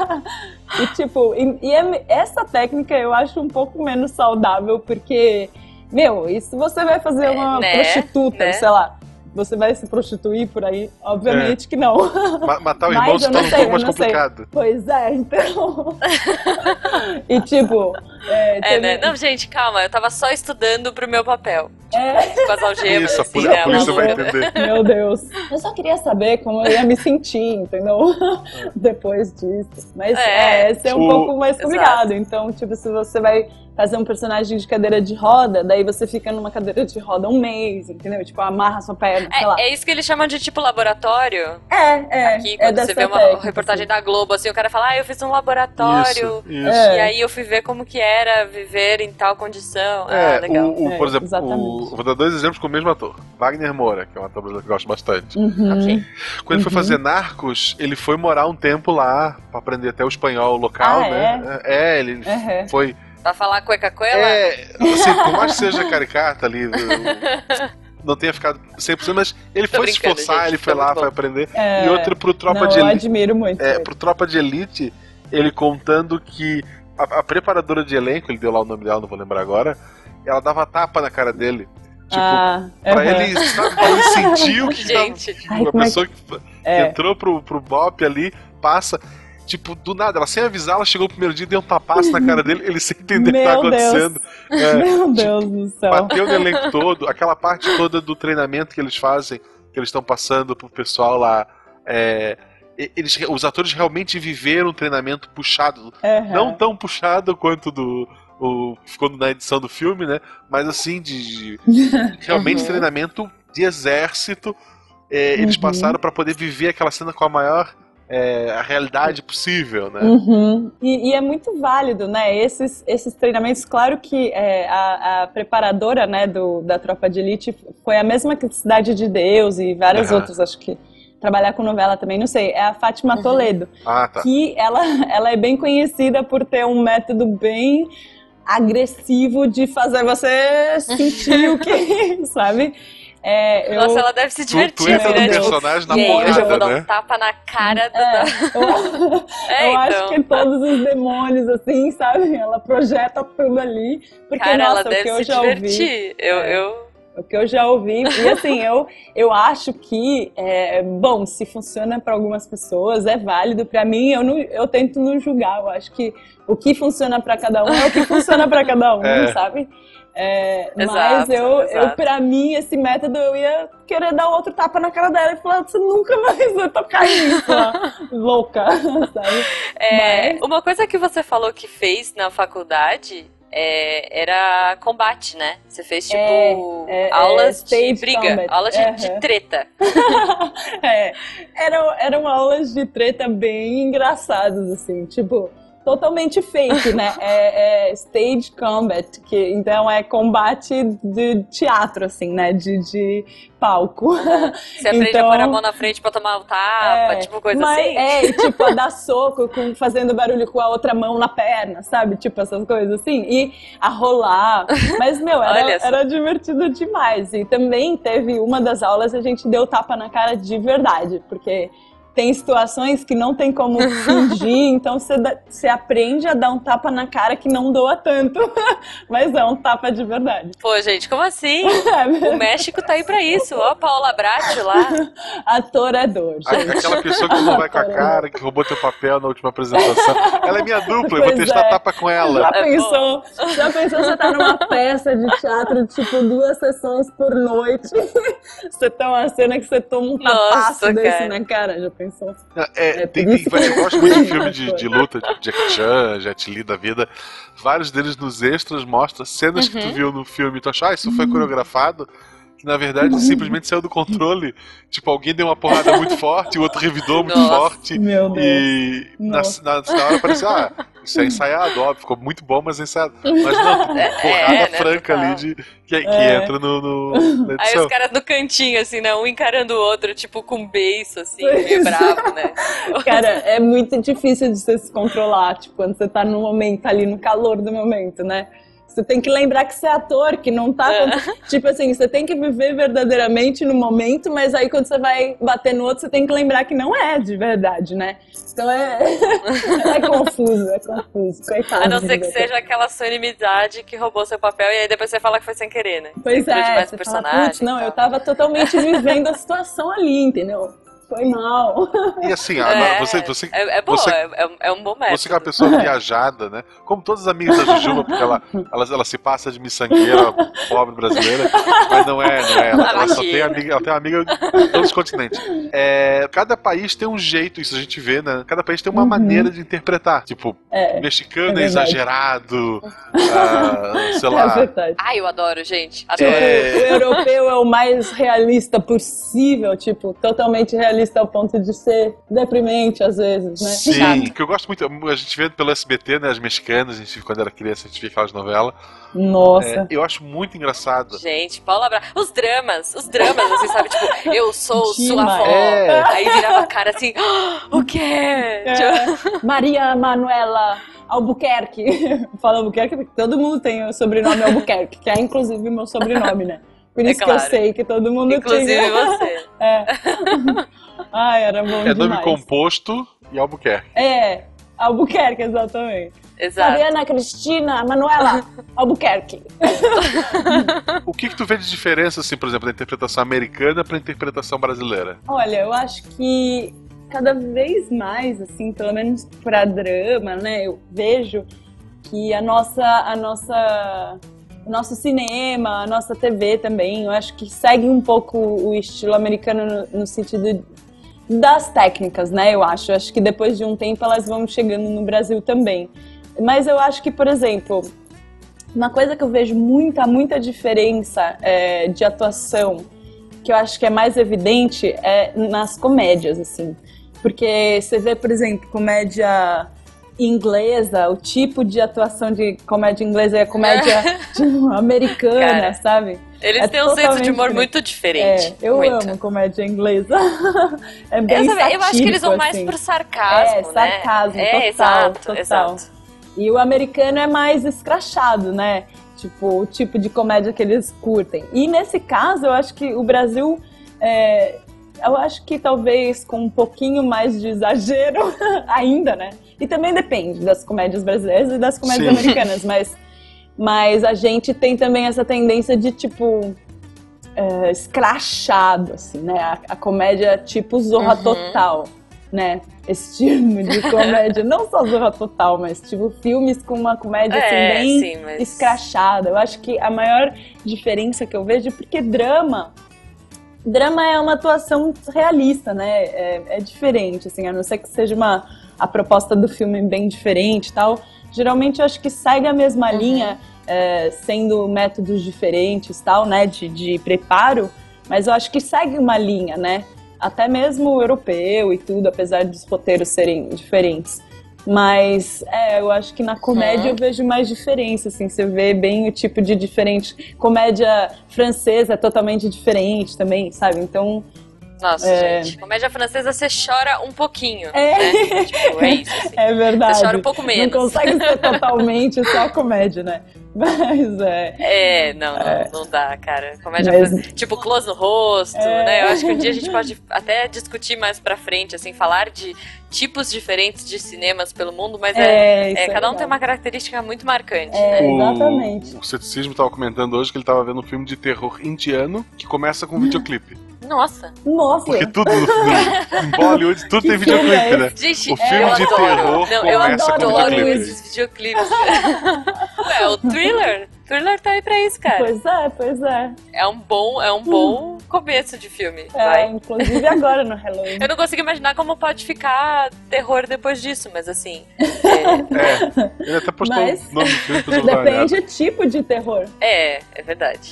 (laughs) e tipo, e, e é, essa técnica eu acho um pouco menos saudável, porque meu, e se você vai fazer é, uma né? prostituta, né? sei lá, você vai se prostituir por aí? Obviamente é. que não. matar o irmão se torna um pouco mais complicado. Sei. Pois é, então. (laughs) e tipo. É, é né? Não, gente, calma, eu tava só estudando pro meu papel. É. Com as algemas. Isso, assim, a polícia vai entender. Meu Deus. Eu só queria saber como eu ia me sentir, entendeu? (laughs) Depois disso. Mas é, é esse é um o... pouco mais complicado. Exato. Então, tipo, se você vai fazer um personagem de cadeira de roda, daí você fica numa cadeira de roda um mês, entendeu? Tipo, amarra sua perna, é, sei lá. É isso que eles chamam de tipo laboratório. É, é. Aqui, é quando é você vê uma técnica, reportagem da Globo, assim, o cara fala, ah, eu fiz um laboratório. Isso, isso. É. E aí eu fui ver como que era viver em tal condição. É, ah, legal. O, o, por exemplo, o, vou dar dois exemplos com o mesmo ator. Wagner Moura, que é um ator brasileiro que eu gosto bastante. Uhum. Okay. Quando ele foi fazer uhum. Narcos, ele foi morar um tempo lá, pra aprender até o espanhol local, ah, né? É, é ele uhum. foi Pra falar cueca-coela? É, assim, por mais que seja caricata ali, (laughs) não tenha ficado 100%, mas ele Tô foi se esforçar, gente, ele foi lá, bom. foi aprender. É, e outro pro Tropa não, de Elite. Eu admiro muito. É, pro Tropa de Elite, ele contando que a, a, preparadora de elenco, ele deu lá o nome dela, não vou lembrar agora, ela dava tapa na cara dele. Tipo, ah, pra, uhum. ele, sabe, pra ele sentir o que, (laughs) Gente. Tava, Ai, uma pessoa é que, que é. entrou pro, pro Bop ali, passa. Tipo, do nada, ela sem avisar, ela chegou no primeiro dia, deu um tapaço na cara dele, ele sem entender o que tá acontecendo. É, (laughs) Meu tipo, Deus do céu. Bateu no elenco todo, aquela parte toda do treinamento que eles fazem, que eles estão passando pro pessoal lá. É, eles, os atores realmente viveram um treinamento puxado. Uhum. Não tão puxado quanto do. O, ficou na edição do filme, né? Mas assim, de, de (laughs) realmente uhum. treinamento de exército. É, eles uhum. passaram para poder viver aquela cena com a maior é, a realidade possível, né? Uhum. E, e, é muito válido, né? Esses, esses treinamentos, claro que é, a, a, preparadora né, do, da tropa de elite foi a mesma que Cidade de Deus e várias uhum. outras, acho que trabalhar com novela também, não sei, é a Fátima uhum. Toledo. Ah, tá. Que ela, (laughs) ela é bem conhecida por ter um método bem agressivo de fazer você sentir o que, (laughs) sabe? É, eu... Nossa, ela deve se Tu, divertir, tu entra né? no personagem na aí, hoje eu vou porrada, dar um né? tapa na cara da. É, eu, (laughs) É, eu acho então. que todos os demônios, assim, sabe? Ela projeta tudo ali. Porque, Cara, nossa, ela o que deve eu se já ouvi. divertir. Eu, É. eu... O que eu já ouvi. E assim, eu, eu acho que, é, bom, se funciona para algumas pessoas, é válido. Para mim, eu, não, eu tento não julgar. Eu acho que o que funciona para cada um é o que funciona para cada (laughs) um, É. sabe? É, mas Exato, eu, eu exato. para mim, esse método, eu ia querer dar outro tapa na cara dela e falar: você nunca mais vai tocar nisso, (laughs) louca, (laughs) sabe? É, Mas- Uma coisa que você falou que fez na faculdade é, era combate, né? Você fez tipo É, é, aulas é, de briga, combat. aulas de, Aham. de treta. (laughs) É, eram, eram aulas de treta bem engraçadas, assim, tipo, totalmente fake, né? (laughs) É, é stage combat, que então é combate de teatro, assim, né? De, de palco. Você aprende Então- a pôr a mão na frente pra tomar o tapa, tipo coisa mas, assim. É, e, tipo, a (laughs) dar soco com, fazendo barulho com a outra mão na perna, sabe? Tipo, essas coisas assim. E a rolar. Mas, meu, (laughs) era, era divertido demais. E também teve uma das aulas a gente deu tapa na cara de verdade, porque tem situações que não tem como fingir, (laughs) então você, você aprende a dar um tapa na cara que não doa tanto, (laughs) mas é um tapa de verdade. Pô, gente, como assim? (laughs) O México tá aí pra isso. Ó, a Paola Bracho lá. Ator é dor, A- gente. Aquela pessoa que não vai com a cara, que roubou teu papel na última apresentação. Ela é minha dupla, eu vou Pois testar é. tapa com ela. Já É pensou? Já pensou você tá numa peça de teatro, tipo, duas sessões por noite? Você tá uma cena que você toma um Nossa, tapaço desse cara. na cara, já pensou? É, É, tem- tem- que- eu gosto muito de filme de, de luta, de Jack Chan, Jet Li da vida. Vários deles nos extras mostram cenas que Uhum. tu viu no filme e tu acha, ah, isso foi coreografado. Que na verdade simplesmente saiu do controle. Tipo, alguém deu uma porrada muito forte, o outro revidou muito Nossa. forte. Meu Deus. E na, na, na hora parecia, ah, isso é (laughs) ensaiado, óbvio, ficou muito bom, mas é ensaiado. Mas não, (laughs) É, porrada né, franca total. ali de, que, que É. entra no, no- (laughs) na Aí os caras no cantinho, assim, né? Um encarando o outro, tipo, com beiço, assim, meio é. bravo, né? Cara, é muito difícil de você se controlar, tipo, quando você tá no momento, ali no calor do momento, né? Você tem que lembrar que você é ator, que não tá. É. Tipo assim, você tem que viver verdadeiramente no momento, mas aí quando você vai bater no outro, você tem que lembrar que não é de verdade, né? Então é. (laughs) É confuso, é confuso. Coitado. A não ser que seja aquela sua inimizade que roubou seu papel e aí depois você fala que foi sem querer, né? Pois Você curte é, você fala, não, eu tava totalmente vivendo a situação ali, entendeu? Foi mal. E assim, agora É, você, você, É, é bom, você- é, é- é um bom método. Você que é uma pessoa viajada, né? Como todas as amigas da Jujuba, porque ela, ela, ela se passa de miçangueira, pobre brasileira, mas não é, não é. Ela, ela só tem amiga, ela tem amiga em todos os continentes. É, cada país tem um jeito, isso a gente vê, né? Cada país tem uma Uhum. maneira de interpretar. Tipo, É, mexicano é é, verdade. exagerado, (laughs) ah, sei é lá. verdade. Ai, eu adoro, gente. Tipo, Adoro. É. o europeu é o mais realista possível, tipo, totalmente realista ao ponto de ser deprimente às vezes, né? Sim, Chato. que eu gosto muito. A gente vê pelo SBT, né? As mexicanas, a gente, quando era criança, a gente via aquelas novelas. Nossa. É, eu acho muito engraçado. Gente, Paula Bra... Os dramas, os dramas, assim, sabe? Tipo, eu sou sua Demais. avó. É. Aí virava a cara assim, "Ah, o quê? Tipo, É, Maria Manuela Albuquerque. (laughs) Fala Albuquerque porque todo mundo tem o sobrenome Albuquerque, que é inclusive o meu sobrenome, né? Por É isso que claro. eu sei que todo mundo Inclusive tinha. você. (laughs) É. Ai, era bom É nome demais. composto e Albuquerque. É, Albuquerque, exatamente. Exato. Mariana Cristina Manuela Albuquerque. (laughs) O que, que tu vê de diferença, assim, por exemplo, da interpretação americana pra interpretação brasileira? Olha, eu acho que cada vez mais, assim, pelo menos para drama, né, eu vejo que a nossa, a nossa, o nosso cinema, a nossa TV também, eu acho que segue um pouco o estilo americano no, no sentido das técnicas, né? Eu acho, eu acho que depois de um tempo elas vão chegando no Brasil também. Mas eu acho que, por exemplo, uma coisa que eu vejo muita, muita diferença é, de atuação que eu acho que é mais evidente é nas comédias, assim. Porque você vê, por exemplo, comédia inglesa, o tipo de atuação de comédia inglesa é comédia (laughs) americana, Cara, sabe? Eles É têm um senso de humor diferente. muito diferente. É, eu muito. amo comédia inglesa. (laughs) é bem Eu, eu acho que eles vão mais assim. pro sarcasmo, É, sarcasmo, né? É, total, exato, total. exato. E o americano é mais escrachado, né? Tipo, o tipo de comédia que eles curtem. E nesse caso, eu acho que o Brasil. É, eu acho que talvez com um pouquinho mais de exagero (laughs) ainda, né? E também depende das comédias brasileiras e das comédias Sim. americanas, mas, mas a gente tem também essa tendência de, tipo, é, escrachado, assim, né? A, a comédia tipo Zorra Uhum. Total, né? Esse tipo de (laughs) comédia, não só Zorra Total, mas tipo filmes com uma comédia É, assim, bem sim, mas- escrachada. Eu acho que a maior diferença que eu vejo é porque drama. Drama é uma atuação realista, né? É, é diferente, assim, a não ser que seja uma a proposta do filme bem diferente e tal. Geralmente eu acho que segue a mesma Uhum. linha, é, sendo métodos diferentes tal, né? De, de preparo, mas eu acho que segue uma linha, né? Até mesmo o europeu e tudo, apesar dos roteiros serem diferentes. Mas é, eu acho que na comédia Uhum. eu vejo mais diferença, assim, você vê bem o tipo de diferente. Comédia francesa é totalmente diferente também, sabe? Então, Nossa, É. gente. Comédia francesa você chora um pouquinho. É. Né? Tipo, é isso. Assim. (laughs) é verdade. Você chora um pouco menos. Não consegue ser (laughs) totalmente só comédia, né? (laughs) Mas é. É, não, não, não dá, cara. Comédia Mas- francesa. Tipo, close no rosto, É. né? Eu acho que um dia a gente (laughs) pode até discutir mais pra frente, assim, falar de tipos diferentes de cinemas pelo mundo, mas é. É, é, é cada um tem uma característica muito marcante, É. né? Exatamente. O, o ceticismo estava comentando hoje que ele estava vendo um filme de terror indiano que começa com um (laughs) videoclipe. Nossa. Nossa, Porque tudo no, no, em Bollywood, tudo Que tem filme é videoclipe, né? Gente, O filme eu de adoro. terror Não, eu começa com adoro videoclipe. esses videoclipes. (laughs) Ué, o thriller. Thriller tá aí pra isso, cara. pois é, pois é. É um bom, é um bom começo de filme. é Vai. inclusive agora no Halloween. (laughs) Eu não consigo imaginar como pode ficar terror depois disso, mas assim. é, É, (laughs) ele até postou Mas- o nome do filme olhada. Depende do tipo de terror. É, é verdade.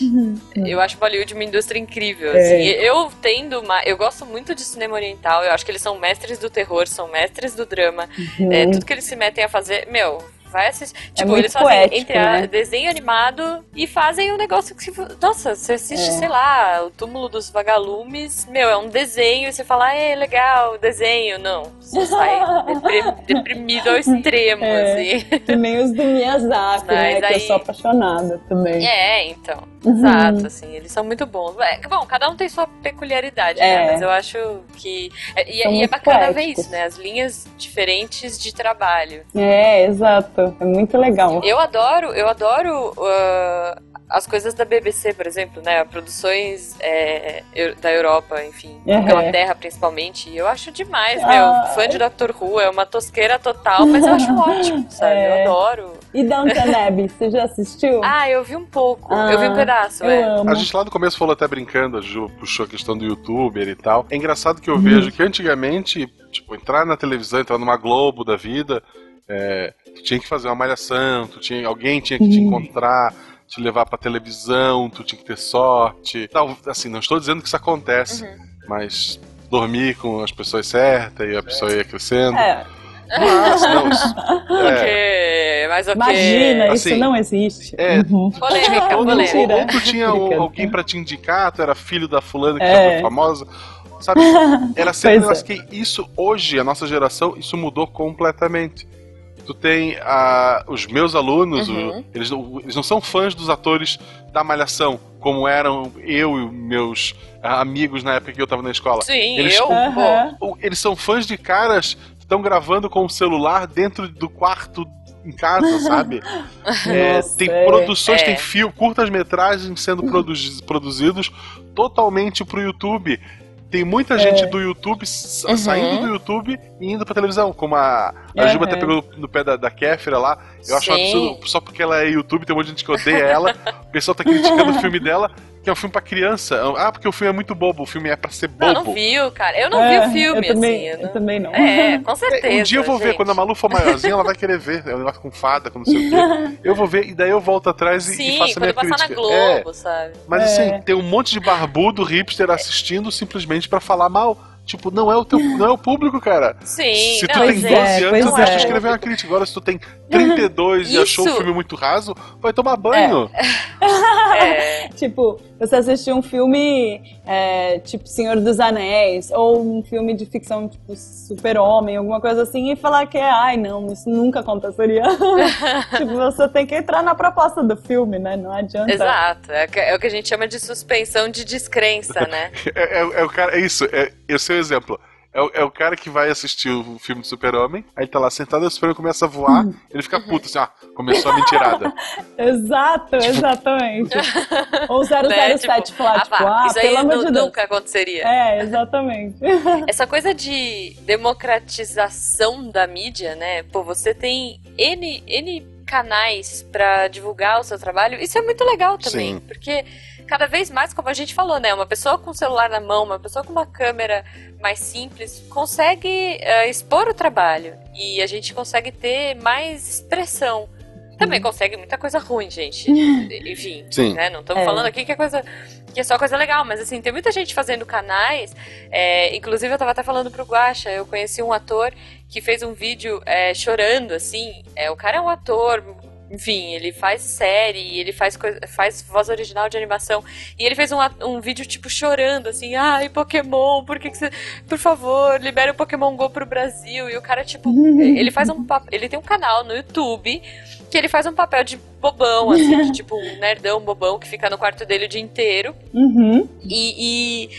Eu acho Bollywood uma indústria incrível. É. Assim. Eu tendo uma. Eu gosto muito de cinema oriental. Eu acho que eles são mestres do terror, são mestres do drama. É, tudo que eles se metem a fazer, meu. Vai assistir. Tipo, Uhum. muito eles fazem poético, entre a- né? desenho animado e fazem um negócio que. Nossa, você assiste, É. sei lá, o túmulo dos vagalumes. Meu, é um desenho e você fala, é legal, desenho. Não. Você sai (laughs) deprimido ao extremo, É. assim. Que nem os do Miyazaki, né? Mas Que eu aí- sou apaixonada também. É, então. Uhum. Exato, assim, eles são muito bons. É, bom, cada um tem sua peculiaridade, É. né? Mas eu acho que. é- E, São e é muito bacana ver poéticos. isso, né? As linhas diferentes de trabalho. É, exato. É muito legal. Eu adoro, eu adoro uh, as coisas da BBC, por exemplo, né? Produções é, da Europa, enfim, Uhum. Inglaterra principalmente. Eu acho demais, Ah. meu. Fã de Doctor Who é uma tosqueira total, mas eu acho (laughs) ótimo, sabe? É. Eu adoro. E Downton Abbey, você já assistiu? (laughs) Ah, eu vi um pouco. Ah, eu vi um pedaço, eu é. amo. A gente lá no começo falou até brincando, a Ju puxou a questão do youtuber e tal. É engraçado que eu Uhum. vejo que antigamente, tipo, entrar na televisão, entrar numa Globo da vida, é, tu tinha que fazer uma malhação, tu tinha, alguém tinha que te Uhum. encontrar, te levar pra televisão, tu tinha que ter sorte. Tal, assim, não estou dizendo que isso acontece, Uhum. mas dormir com as pessoas certas e a pessoa ia crescendo. É, Mas, não, isso, (laughs) é, Ok, mas ok. imagina, Assim, isso não existe. é, Uhum. (laughs) Polêmica, ou, polêmica. Mentira. ou tu tinha um- alguém pra te indicar, tu era filho da fulana que É. já foi famosa. Sabe? (laughs) Era sempre um Pois negócio que isso, hoje, a nossa geração, isso mudou completamente. Tu tem ah, os meus alunos, Uhum. o- eles, não- eles não são fãs dos atores da Malhação, como eram eu e meus ah, amigos na época que eu tava na escola. Sim, Eles- eu. O- Eles são fãs de caras que estão gravando com o celular dentro do quarto em casa, (laughs) sabe? É, tem é. produções, É. tem fio, curtas-metragens sendo produzi- produzidos totalmente pro YouTube. Tem muita É. gente do YouTube Uhum. saindo do YouTube e indo pra televisão, como a, a Juba Uhum. até pegou no pé da, da Kéfera lá. Eu acho um Sim. absurdo, só porque ela é YouTube, tem um monte de gente que odeia ela. o pessoal tá criticando o filme dela, que é um filme pra criança. Ah, porque o filme é muito bobo, o filme é pra ser Não, bobo. não viu, cara. Eu não É, vi o filme, eu também, assim. eu eu não- também não. É, com certeza. (laughs) um dia eu vou ver, gente. quando a Malu for maiorzinha, ela vai querer ver. É um negócio com fada, com não sei o quê. (laughs) Eu vou ver, e daí eu volto atrás e, e Sim, faço a minha quando passar crítica. na É, Globo, sabe? mas É. assim, tem um monte de barbudo hipster assistindo simplesmente pra falar mal. Tipo, não é o teu, não é o público, cara. Sim, se tu não, tem Pois 12 é, anos, pode é. escrever uma crítica. Agora, se tu tem 32 e achou o filme muito raso, vai tomar banho. É. (laughs) tipo, você assistir um filme é, tipo Senhor dos Anéis, ou um filme de ficção tipo Super-Homem, alguma coisa assim, e falar que é, ai não, isso nunca aconteceria. (laughs) tipo, você tem que entrar na proposta do filme, né? Não adianta. Exato. É, é o que a gente chama de suspensão de descrença, né? (laughs) é, é, é, o cara, é isso, é, esse é o exemplo. É o, é o cara que vai assistir o filme do Super-Homem, aí tá lá sentado, o Super-Homem começa a voar, ele fica puto assim, ah, começou a mentirada. (laughs) Exato, exatamente. (laughs) Ou 007 né? tipo, falar, ah, tipo, ah, isso aí nunca aconteceria. É, exatamente. (laughs) Essa coisa de democratização da mídia, né? Pô, você tem N, N canais para divulgar o seu trabalho, isso é muito legal também, Sim. porque cada vez mais, como a gente falou, né? Uma pessoa com o celular na mão, uma pessoa com uma câmera mais simples, consegue uh, expor o trabalho. E a gente consegue ter mais expressão. Também uhum. consegue muita coisa ruim, gente. (laughs) Enfim, Sim. Né? Não estamos é. falando aqui que é coisa que é só coisa legal, mas assim, tem muita gente fazendo canais. É, inclusive, eu tava até falando pro Guacha, eu conheci um ator que fez um vídeo é, chorando, assim. É, o cara é um ator enfim, ele faz série, ele faz, coisa, faz voz original de animação. E ele fez um, um vídeo, tipo, chorando, assim, ai, Pokémon, por que, que você. Por favor, libere o Pokémon GO pro Brasil. E o cara, tipo, (laughs) ele faz um. Ele tem um canal no YouTube que ele faz um papel de bobão, assim, de tipo um nerdão bobão que fica no quarto dele o dia inteiro. Uhum. E, e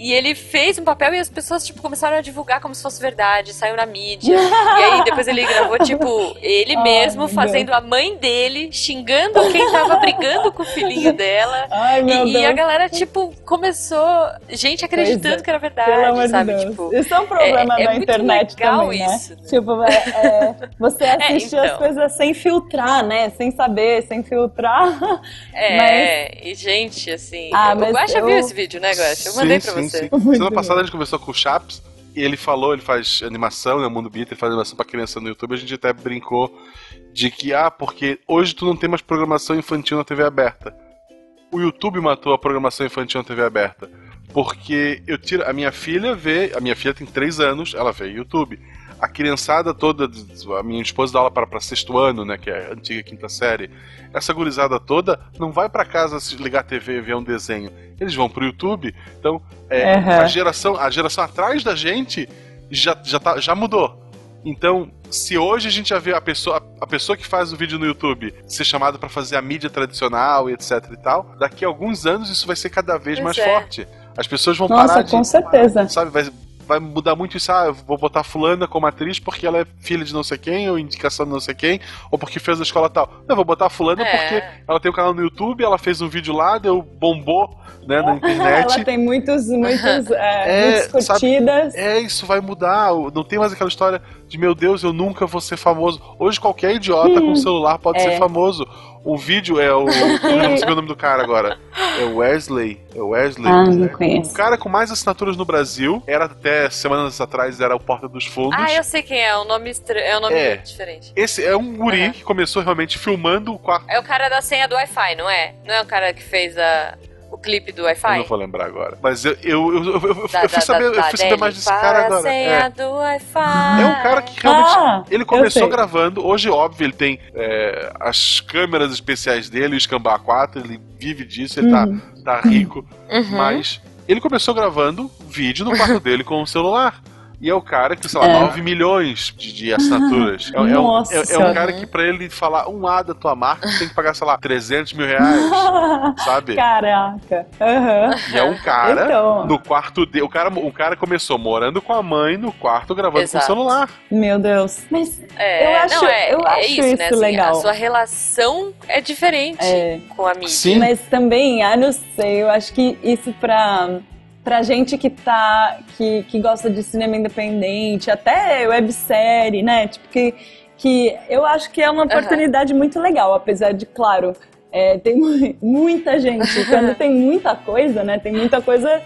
e ele fez um papel e as pessoas, tipo, começaram a divulgar como se fosse verdade, saiu na mídia. (laughs) e aí depois ele gravou, tipo, ele mesmo fazendo a mãe dele, xingando quem tava brigando com o filhinho dela. Ai, meu e, Deus. e a galera, tipo, começou. Gente acreditando é. que era verdade, Pelo amor sabe? De tipo, isso é um problema é, é da internet também, né? Isso, né? Tipo, é, é você (laughs) é, assistir então. as coisas sem filtrar, né? Sem saber, sem filtrar. É, mas... e gente, assim. Ah, o Guaxa eu... viu esse vídeo, né, Guaxa? Eu mandei sim, pra você. Sim. Semana passada a gente conversou com o Chaps e ele falou, ele faz animação, né, Mundo Beat, ele faz animação pra criança no YouTube, a gente até brincou de que, ah, porque hoje tu não tem mais programação infantil na TV aberta. O YouTube matou a programação infantil na TV aberta. Porque eu tiro. A minha filha vê. A minha filha tem 3 anos, ela vê YouTube a criançada toda, a minha esposa dá aula para, para sexto ano, né, que é a antiga quinta série, essa gurizada toda não vai para casa ligar a TV e ver um desenho. Eles vão pro YouTube. Então, é, uhum. a, geração, a geração atrás da gente já, já, tá, já mudou. Então, se hoje a gente já vê a pessoa, a pessoa que faz o vídeo no YouTube ser chamada para fazer a mídia tradicional e etc e tal, daqui a alguns anos isso vai ser cada vez pois mais é. forte. As pessoas vão Nossa, parar de. com certeza. Sabe, vai, vai mudar muito isso. Ah, eu vou botar fulana como atriz porque ela é filha de não sei quem, ou indicação de não sei quem, ou porque fez a escola tal. Não, eu vou botar fulana é. porque ela tem um canal no YouTube, ela fez um vídeo lá, deu bombou, né, na (laughs) internet. ela tem muitos, muitos, (laughs) é, é, muitas curtidas. Sabe, é, isso vai mudar. Não tem mais aquela história de meu Deus, eu nunca vou ser famoso. Hoje qualquer idiota com celular pode é. ser famoso. O vídeo é o. (laughs) Eu não sei o nome do cara agora. É Wesley. É Wesley. Ah, não conheço. O cara com mais assinaturas no Brasil era até semanas atrás era o Porta dos Fundos. Ah, eu sei quem é. O nome é um nome é. diferente. Esse é um guri uhum. que começou realmente filmando o quarto. É o cara da senha do Wi-Fi, não é? Não é o cara que fez a clipe do Wi-Fi? Eu não vou lembrar agora. Mas eu, eu, eu, eu, eu, da, eu fui, saber, da, eu fui saber mais desse cara agora. É. do Wi-Fi. é um cara que realmente. Ah, ele começou gravando. Hoje, óbvio, ele tem é, as câmeras especiais dele, o Scamba 4, ele vive disso, ele tá, uhum. tá, tá rico. Uhum. Mas ele começou gravando vídeo no quarto (laughs) dele com o celular. E é o cara que, sei lá, é. 9 milhões de, de assinaturas. É, é, um, é, é, um cara que pra ele falar um A da tua marca, tem que pagar, sei lá, 300 mil reais. (laughs) sabe? Caraca. Uhum. E é um cara então. no quarto dele. O cara, o cara começou morando com a mãe no quarto gravando Exato. com o celular. Meu Deus. Mas é, eu acho, não, é, eu acho isso, isso né, assim, legal. a sua relação é diferente com a mídia. Sim. Mas também, ah, não sei, eu acho que isso pra pra gente que tá que, que gosta de cinema independente, até websérie, né? Tipo que que eu acho que é uma oportunidade uhum. muito legal, apesar de, claro, é, tem muita gente, (laughs) quando tem muita coisa, né? Tem muita coisa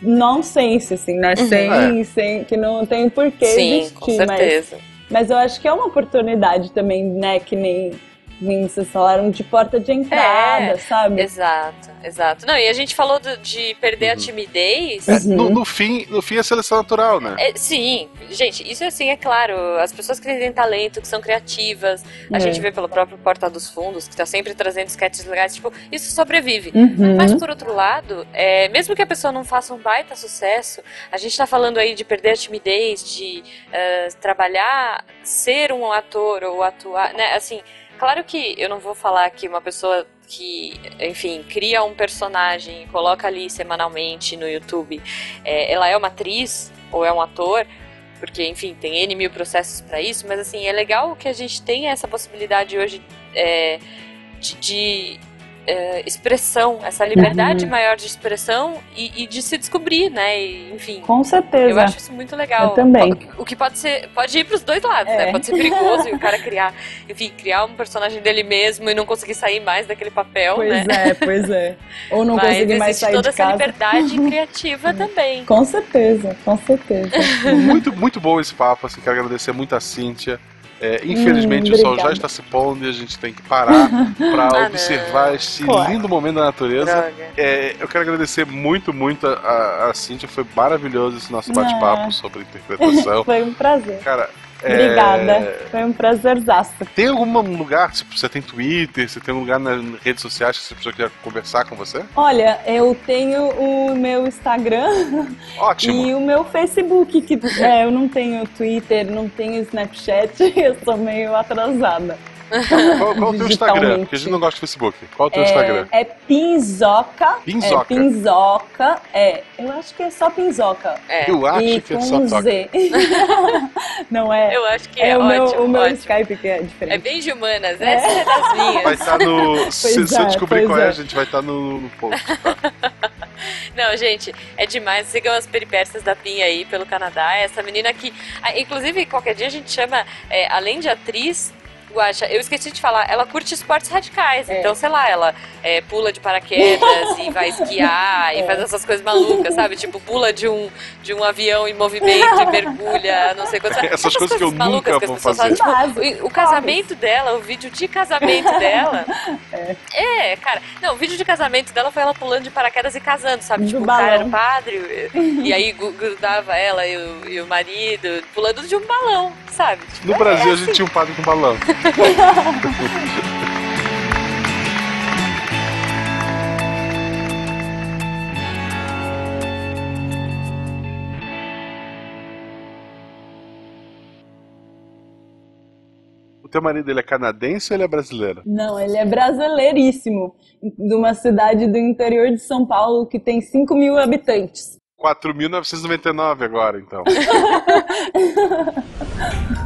nonsense, assim, né? Uhum. Sem, é. sem, que não tem porquê Sim, existir. Com certeza. Mas, mas eu acho que é uma oportunidade também, né? Que nem vocês falaram de porta de entrada, É, sabe? Exato, exato. Não, e a gente falou do- de perder a Uhum. timidez. É, no, no fim, no fim é seleção natural, né? É, sim, gente, isso assim é claro. As pessoas que têm talento, que são criativas, a É. gente vê pelo próprio Porta dos Fundos, que tá sempre trazendo sketches legais, tipo, isso sobrevive. Uhum. Mas por outro lado, é, mesmo que a pessoa não faça um baita sucesso, a gente tá falando aí de perder a timidez, de eh, trabalhar, ser um ator ou atuar, né? Assim, claro que eu não vou falar que uma pessoa que, enfim, cria um personagem e coloca ali semanalmente no YouTube, é, ela é uma atriz ou é um ator, porque, enfim, tem N mil processos para isso, mas assim, é legal que a gente tenha essa possibilidade hoje é, de, de, é, expressão, essa liberdade Uhum. maior de expressão e, e de se descobrir, né? E, enfim. Com certeza. Eu acho isso muito legal. Eu também. O que pode ser. Pode ir pros dois lados, É. né? Pode ser perigoso (laughs) e o cara criar, enfim, criar um personagem dele mesmo e não conseguir sair mais daquele papel, Pois né? é, pois é. Ou não (laughs) Mas conseguir mais existe sair toda de essa casa. liberdade (laughs) criativa também. Com certeza, com certeza. Muito, muito bom esse papo, assim, quero agradecer muito a Cíntia. É, infelizmente Hum, o sol já está se pondo e a gente tem que parar (laughs) para Ah, observar não. este Claro. lindo momento da natureza. É, eu quero agradecer muito, muito a, a Cíntia. Foi maravilhoso esse nosso bate-papo Ah. sobre interpretação. (laughs) Foi um prazer. Cara, é, Obrigada. Foi um prazerzaço. Tem algum lugar, tipo, você tem Twitter, você tem um lugar nas redes sociais que você pessoa quiser conversar com você? Olha, eu tenho o meu Instagram (laughs) Ótimo. e o meu Facebook, que é, eu não tenho Twitter, não tenho Snapchat, (laughs) eu sou meio atrasada. Qual, qual é o teu Instagram? Porque a gente não gosta de Facebook. Qual é o teu Instagram? É, é Pinzoca. Pinzoca. É Pinzoca. É, eu acho que é só Pinzoca. É. Eu acho e que é só toca. Z. (laughs) não é? Eu acho que é, é, o, meu, ótimo. o meu ótimo. Skype que é É diferente. bem de humanas, É. essa é das (laughs) minhas. Vai estar no. se, se eu é, descobrir qual é, é. a gente vai estar no, no post. Tá? (laughs) Não, gente, é demais. Sigam as peripécias da Pin aí pelo Canadá. Essa menina que, ah, inclusive, qualquer dia a gente chama, é, além de atriz, Guaxa, eu esqueci de falar, ela curte esportes radicais. É. Então, sei lá, ela é, pula de paraquedas e vai esquiar e (laughs) É. faz essas coisas malucas, sabe? Tipo, pula de um, de um avião em movimento e mergulha, não sei quantas (laughs) Essas coisas que eu malucas nunca que as vou pessoas fazer. fazem. Tipo, o, o casamento dela, o vídeo de casamento (laughs) dela. É. cara. Não, o vídeo de casamento dela foi ela pulando de paraquedas e casando, sabe? Do tipo, o cara era o padre, e, e aí grudava ela e o, e o marido, pulando de um balão, sabe? Tipo, No é Brasil a assim. gente tinha um padre com balão. (laughs) O teu marido ele é canadense ou ele é brasileiro? Não, ele é brasileiríssimo. De uma cidade do interior de São Paulo que tem 5 mil habitantes. 4.999 agora, então. (laughs)